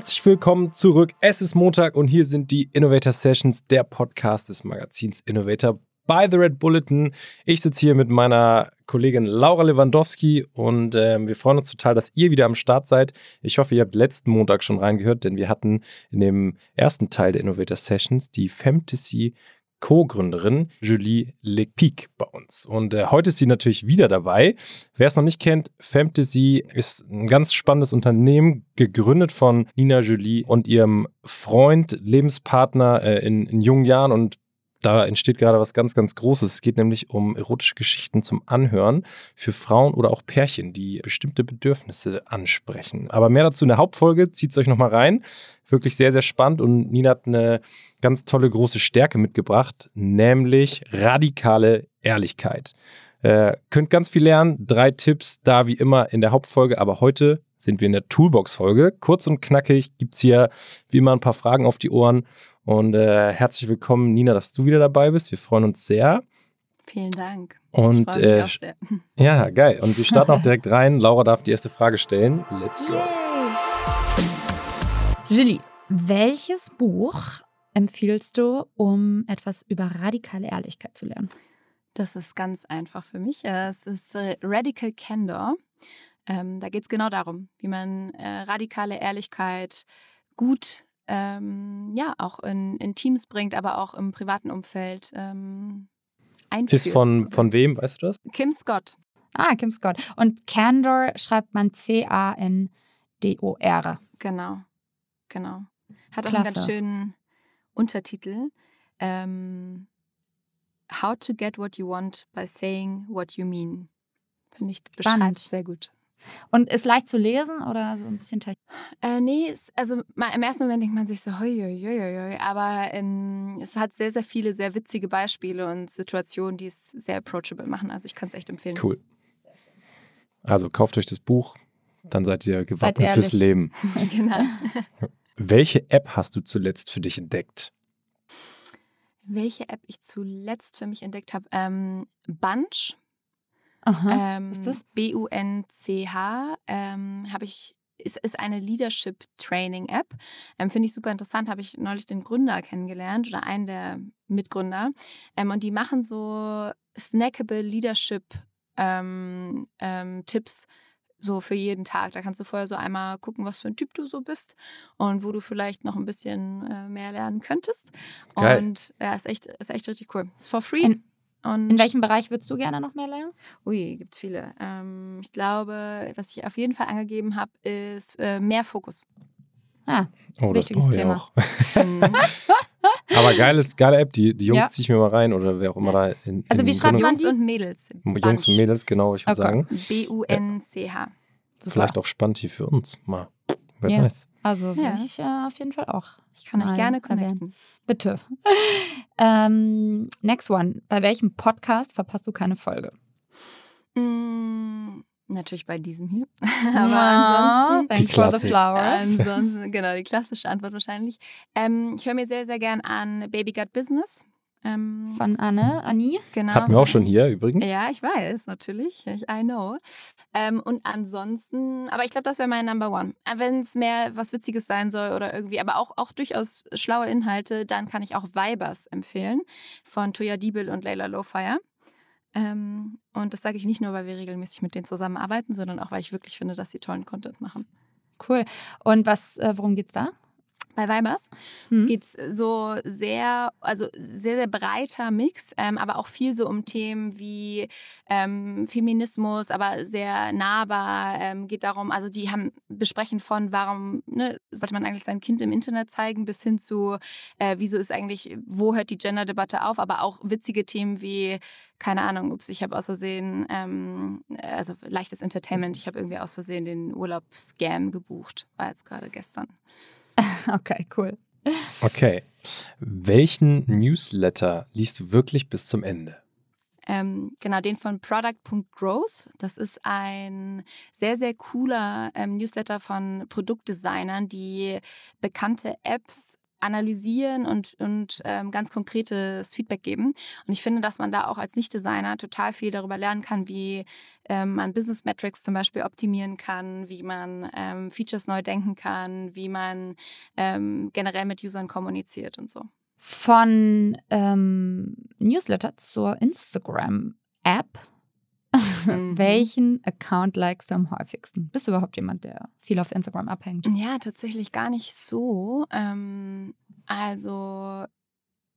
Herzlich willkommen zurück. Es ist Montag und hier sind die Innovator Sessions, der Podcast des Magazins Innovator by The Red Bulletin. Ich sitze hier mit meiner Kollegin Laura Lewandowski und äh, wir freuen uns total, dass ihr wieder am Start seid. Ich hoffe, ihr habt letzten Montag schon reingehört, denn wir hatten in dem ersten Teil der Innovator Sessions die Fantasy Co-Gründerin Julie Lepic bei uns. Und äh, heute ist sie natürlich wieder dabei. Wer es noch nicht kennt, Fantasy ist ein ganz spannendes Unternehmen, gegründet von Nina Julie und ihrem Freund, Lebenspartner äh, in, in jungen Jahren und da entsteht gerade was ganz, ganz Großes. Es geht nämlich um erotische Geschichten zum Anhören für Frauen oder auch Pärchen, die bestimmte Bedürfnisse ansprechen. Aber mehr dazu in der Hauptfolge. Zieht es euch nochmal rein. Wirklich sehr, sehr spannend. Und Nina hat eine ganz tolle große Stärke mitgebracht, nämlich radikale Ehrlichkeit. Äh, könnt ganz viel lernen. Drei Tipps da wie immer in der Hauptfolge. Aber heute sind wir in der Toolbox-Folge. Kurz und knackig gibt es hier wie immer ein paar Fragen auf die Ohren. Und äh, herzlich willkommen, Nina, dass du wieder dabei bist. Wir freuen uns sehr. Vielen Dank. Und ich äh, auch sehr. ja, geil. Und wir starten auch direkt rein. Laura darf die erste Frage stellen. Let's go. Yay. Julie, welches Buch empfiehlst du, um etwas über radikale Ehrlichkeit zu lernen? Das ist ganz einfach für mich. Es ist Radical Candor ähm, da geht es genau darum, wie man äh, radikale Ehrlichkeit gut ähm, ja auch in, in, Teams bringt, aber auch im privaten Umfeld ähm, einführt. Ist von, von wem, weißt du das? Kim Scott. Ah, Kim Scott. Und Candor schreibt man C-A-N-D-O-R. Genau, genau. Hat auch einen ganz schönen Untertitel. Ähm, How to get what you want by saying what you mean. Finde ich beschreibt sehr gut. Und ist leicht zu lesen oder so ein bisschen technisch? Äh, nee, also im ersten Moment denkt man sich so, hoi, hoi, hoi, hoi. aber in, es hat sehr, sehr viele sehr witzige Beispiele und Situationen, die es sehr approachable machen. Also ich kann es echt empfehlen. Cool. Also kauft euch das Buch, dann seid ihr gewappnet seid fürs Leben. genau. Welche App hast du zuletzt für dich entdeckt? Welche App ich zuletzt für mich entdeckt habe? Ähm, Bunch Aha, ähm, ist das? B-U-N-C-H ähm, habe ich ist, ist eine Leadership Training App. Ähm, Finde ich super interessant. Habe ich neulich den Gründer kennengelernt oder einen der Mitgründer. Ähm, und die machen so snackable Leadership ähm, ähm, Tipps so für jeden Tag. Da kannst du vorher so einmal gucken, was für ein Typ du so bist und wo du vielleicht noch ein bisschen äh, mehr lernen könntest. Geil. Und ja, ist echt, ist echt richtig cool. Ist for free. In und In welchem Bereich würdest du gerne noch mehr lernen? Ui, gibt es viele. Ähm, ich glaube, was ich auf jeden Fall angegeben habe, ist äh, mehr Fokus. Ah, oh, wichtiges Thema. Mhm. Aber geiles, geile App, die, die Jungs ja. ziehe ich mir mal rein oder wer auch immer da in. Also, wie schreibt man Jungs und Mädels? Jungs und Mädels, genau, ich würde okay. sagen. B-U-N-C-H. Vielleicht auch spannend hier für uns mal. Wer ja. weiß. Also ja. ich äh, auf jeden Fall auch. Ich kann euch gerne connecten. Bitte. ähm, next one. Bei welchem Podcast verpasst du keine Folge? Mm, natürlich bei diesem hier. Aber ansonsten. Thanks for the flowers. Ansonsten, genau, die klassische Antwort wahrscheinlich. Ähm, ich höre mir sehr, sehr gern an Baby Gut Business. Ähm, Von Anne, Annie. Genau. Hatten wir auch schon hier übrigens. Ja, ich weiß, natürlich. I know. Ähm, und ansonsten, aber ich glaube, das wäre mein Number One. Äh, Wenn es mehr was Witziges sein soll oder irgendwie, aber auch, auch durchaus schlaue Inhalte, dann kann ich auch Vibers empfehlen von Toya Diebel und Leila Lowfire. Ähm, und das sage ich nicht nur, weil wir regelmäßig mit denen zusammenarbeiten, sondern auch, weil ich wirklich finde, dass sie tollen Content machen. Cool. Und was, äh, worum geht's da? Bei Weibers mhm. geht es so sehr, also sehr, sehr breiter Mix, ähm, aber auch viel so um Themen wie ähm, Feminismus, aber sehr nahbar. Ähm, geht darum, also die haben besprechen von, warum ne, sollte man eigentlich sein Kind im Internet zeigen, bis hin zu, äh, wieso ist eigentlich, wo hört die Gender-Debatte auf, aber auch witzige Themen wie, keine Ahnung, ups, ich habe aus Versehen, ähm, also leichtes Entertainment, ich habe irgendwie aus Versehen den Urlaub-Scam gebucht, war jetzt gerade gestern. okay, cool. Okay. Welchen Newsletter liest du wirklich bis zum Ende? Ähm, genau, den von Product.growth. Das ist ein sehr, sehr cooler ähm, Newsletter von Produktdesignern, die bekannte Apps analysieren und, und ähm, ganz konkretes Feedback geben. Und ich finde, dass man da auch als Nicht-Designer total viel darüber lernen kann, wie ähm, man Business Metrics zum Beispiel optimieren kann, wie man ähm, Features neu denken kann, wie man ähm, generell mit Usern kommuniziert und so. Von ähm, Newsletter zur Instagram-App. Mhm. Welchen Account likest du am häufigsten? Bist du überhaupt jemand, der viel auf Instagram abhängt? Ja, tatsächlich gar nicht so. Ähm, also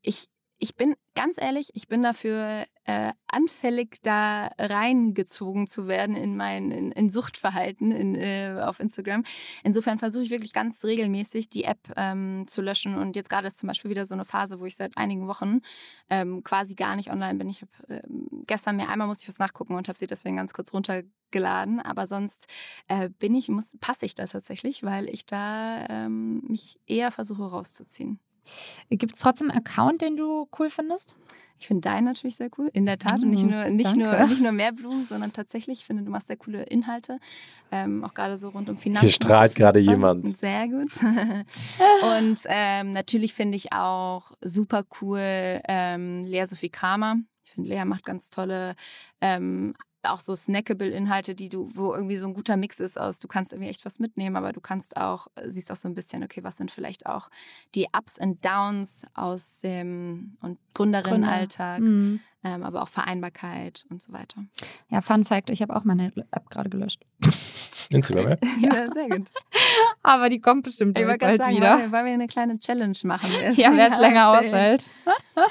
ich ich bin ganz ehrlich, ich bin dafür äh, anfällig, da reingezogen zu werden in mein in, in Suchtverhalten in, äh, auf Instagram. Insofern versuche ich wirklich ganz regelmäßig die App ähm, zu löschen. Und jetzt gerade ist zum Beispiel wieder so eine Phase, wo ich seit einigen Wochen ähm, quasi gar nicht online bin. Ich habe ähm, gestern mir einmal musste ich was nachgucken und habe sie deswegen ganz kurz runtergeladen. Aber sonst äh, bin ich muss passe ich da tatsächlich, weil ich da ähm, mich eher versuche rauszuziehen. Gibt es trotzdem einen Account, den du cool findest? Ich finde deinen natürlich sehr cool, in der Tat. und nicht oh, nur, nicht, nur, nicht nur mehr Blumen, sondern tatsächlich, ich finde, du machst sehr coole Inhalte. Ähm, auch gerade so rund um Finanzen. Hier strahlt gerade jemand. Sehr gut. und ähm, natürlich finde ich auch super cool ähm, Lea Sophie Kramer. Ich finde, Lea macht ganz tolle ähm, auch so Snackable-Inhalte, die du, wo irgendwie so ein guter Mix ist aus, du kannst irgendwie echt was mitnehmen, aber du kannst auch, äh, siehst auch so ein bisschen, okay, was sind vielleicht auch die Ups und Downs aus dem und Gründerinnenalltag, Gründer. mhm. Ähm, aber auch Vereinbarkeit und so weiter. Ja, Fun Fact, ich habe auch meine App gerade gelöscht. Instagram, ja? ja, sehr gut. aber die kommt bestimmt ich bald sagen, wieder. Wollen wir, wollen wir eine kleine Challenge machen? ja, wer es länger aushält.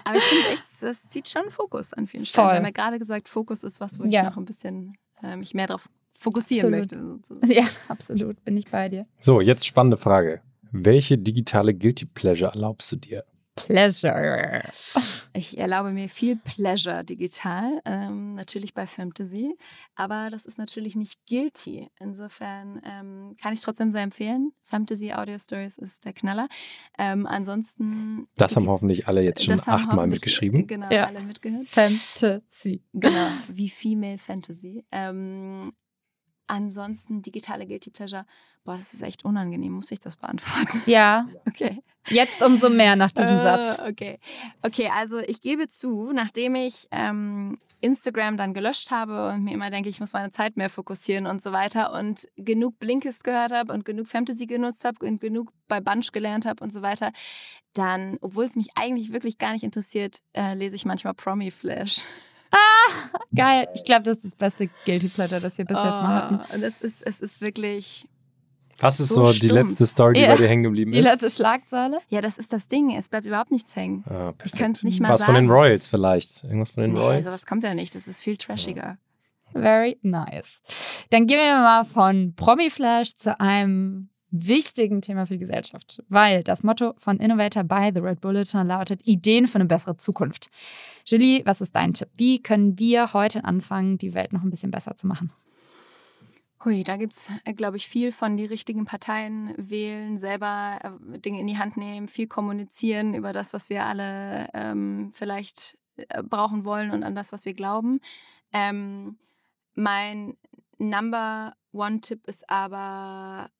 aber ich finde echt, das zieht schon Fokus an vielen Stellen. Voll. Wir haben ja gerade gesagt, Fokus ist was, wo ich ja. noch ein bisschen äh, mich mehr darauf fokussieren absolut. möchte. Ja, absolut, bin ich bei dir. So, jetzt spannende Frage. Welche digitale Guilty Pleasure erlaubst du dir? Pleasure. Ich erlaube mir viel Pleasure digital, ähm, natürlich bei Fantasy, aber das ist natürlich nicht guilty. Insofern ähm, kann ich trotzdem sehr empfehlen. Fantasy Audio Stories ist der Knaller. Ähm, ansonsten. Das haben hoffentlich alle jetzt schon achtmal mitgeschrieben. Genau, ja. alle mitgehört. Fantasy. Genau, wie Female Fantasy. Ansonsten digitale Guilty Pleasure. Boah, das ist echt unangenehm. Muss ich das beantworten? Ja. Okay. Jetzt umso mehr nach diesem äh, Satz. Okay. Okay, also ich gebe zu, nachdem ich ähm, Instagram dann gelöscht habe und mir immer denke, ich muss meine Zeit mehr fokussieren und so weiter und genug Blinkist gehört habe und genug Fantasy genutzt habe und genug bei Bunch gelernt habe und so weiter, dann, obwohl es mich eigentlich wirklich gar nicht interessiert, äh, lese ich manchmal Promi Flash. Ah, geil. Ich glaube, das ist das beste Guilty Pleasure, das wir bis oh, jetzt mal hatten. Und es ist, es ist wirklich was ist so, so die letzte Story, die ja. bei dir hängen geblieben ist? Die letzte Schlagzeile? Ja, das ist das Ding. Es bleibt überhaupt nichts hängen. Ah, ich könnte es nicht mal Was sagen. von den Royals vielleicht? Irgendwas von den nee, Royals? sowas kommt ja nicht. Das ist viel trashiger. Very nice. Dann gehen wir mal von Promi-Flash zu einem wichtigen Thema für die Gesellschaft, weil das Motto von Innovator by The Red Bulletin lautet Ideen für eine bessere Zukunft. Julie, was ist dein Tipp? Wie können wir heute anfangen, die Welt noch ein bisschen besser zu machen? Hui, da gibt es, äh, glaube ich, viel von die richtigen Parteien wählen, selber äh, Dinge in die Hand nehmen, viel kommunizieren über das, was wir alle ähm, vielleicht äh, brauchen wollen und an das, was wir glauben. Ähm, mein Number One-Tipp ist aber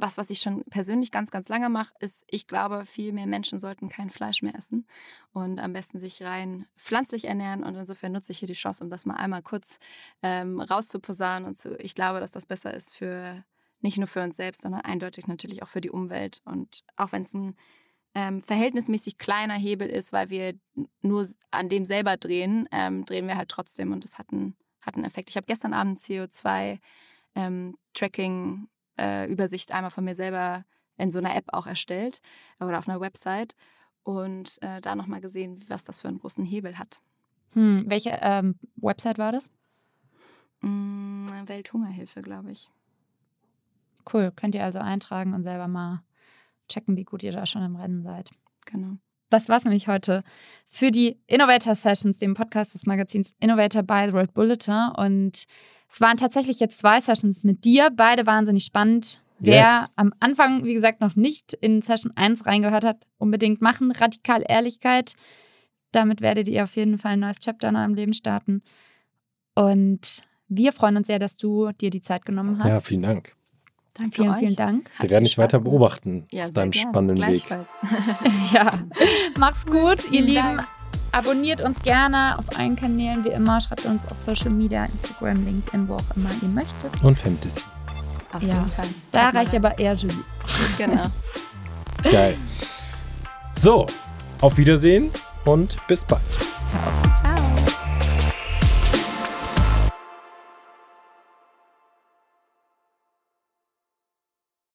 was, was ich schon persönlich ganz, ganz lange mache, ist, ich glaube, viel mehr Menschen sollten kein Fleisch mehr essen und am besten sich rein pflanzlich ernähren. Und insofern nutze ich hier die Chance, um das mal einmal kurz ähm, rauszuposaunen und zu, ich glaube, dass das besser ist für nicht nur für uns selbst, sondern eindeutig natürlich auch für die Umwelt. Und auch wenn es ein ähm, verhältnismäßig kleiner Hebel ist, weil wir nur an dem selber drehen, ähm, drehen wir halt trotzdem und das hat einen, hat einen Effekt. Ich habe gestern Abend CO2 ähm, Tracking äh, Übersicht einmal von mir selber in so einer App auch erstellt oder auf einer Website und äh, da nochmal gesehen, was das für einen großen Hebel hat. Hm, welche ähm, Website war das? Mm, Welthungerhilfe, glaube ich. Cool, könnt ihr also eintragen und selber mal checken, wie gut ihr da schon im Rennen seid. Genau. Das war es nämlich heute für die Innovator Sessions, dem Podcast des Magazins Innovator by the Red Bulletin. Und es waren tatsächlich jetzt zwei Sessions mit dir, beide wahnsinnig spannend. Wer yes. am Anfang, wie gesagt, noch nicht in Session 1 reingehört hat, unbedingt machen. Radikal Ehrlichkeit. Damit werdet ihr auf jeden Fall ein neues Chapter in eurem Leben starten. Und wir freuen uns sehr, dass du dir die Zeit genommen hast. Ja, vielen Dank. Danke vielen, euch. vielen Dank. Wir werden dich weiter beobachten ja, auf deinem gern. spannenden Weg. Ja, mach's gut, ihr Lieben. Dank. Abonniert uns gerne auf allen Kanälen, wie immer. Schreibt uns auf Social Media, Instagram, LinkedIn, wo auch immer ihr möchtet. Und Fantasy. Auf Ja. jeden Fall. Da reicht aber eher Julie. Genau. Geil. So, auf Wiedersehen und bis bald. Ciao. Ciao.